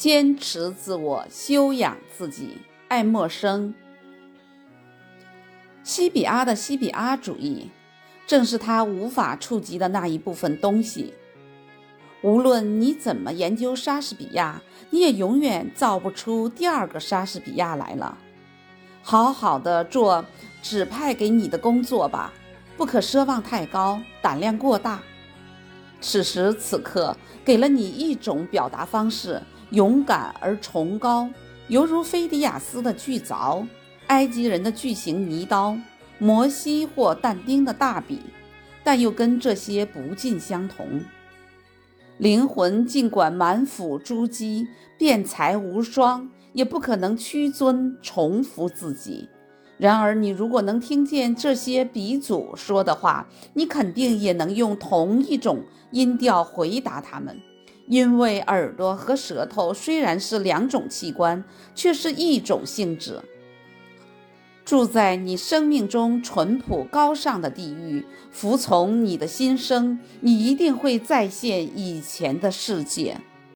坚持自我，修养自己，爱默生。西比阿的西比阿主义，正是他无法触及的那一部分东西。无论你怎么研究莎士比亚，你也永远造不出第二个莎士比亚来了。好好的做指派给你的工作吧，不可奢望太高，胆量过大。此时此刻，给了你一种表达方式，勇敢而崇高，犹如菲迪亚斯的巨凿，埃及人的巨型泥刀，摩西或但丁的大笔，但又跟这些不尽相同。灵魂尽管满腹珠玑，辩才无双，也不可能屈尊重复自己。然而，你如果能听见这些鼻祖说的话，你肯定也能用同一种音调回答他们，因为耳朵和舌头虽然是两种器官，却是一种性质。住在你生命中淳朴高尚的地域，服从你的心声，你一定会再现以前的世界。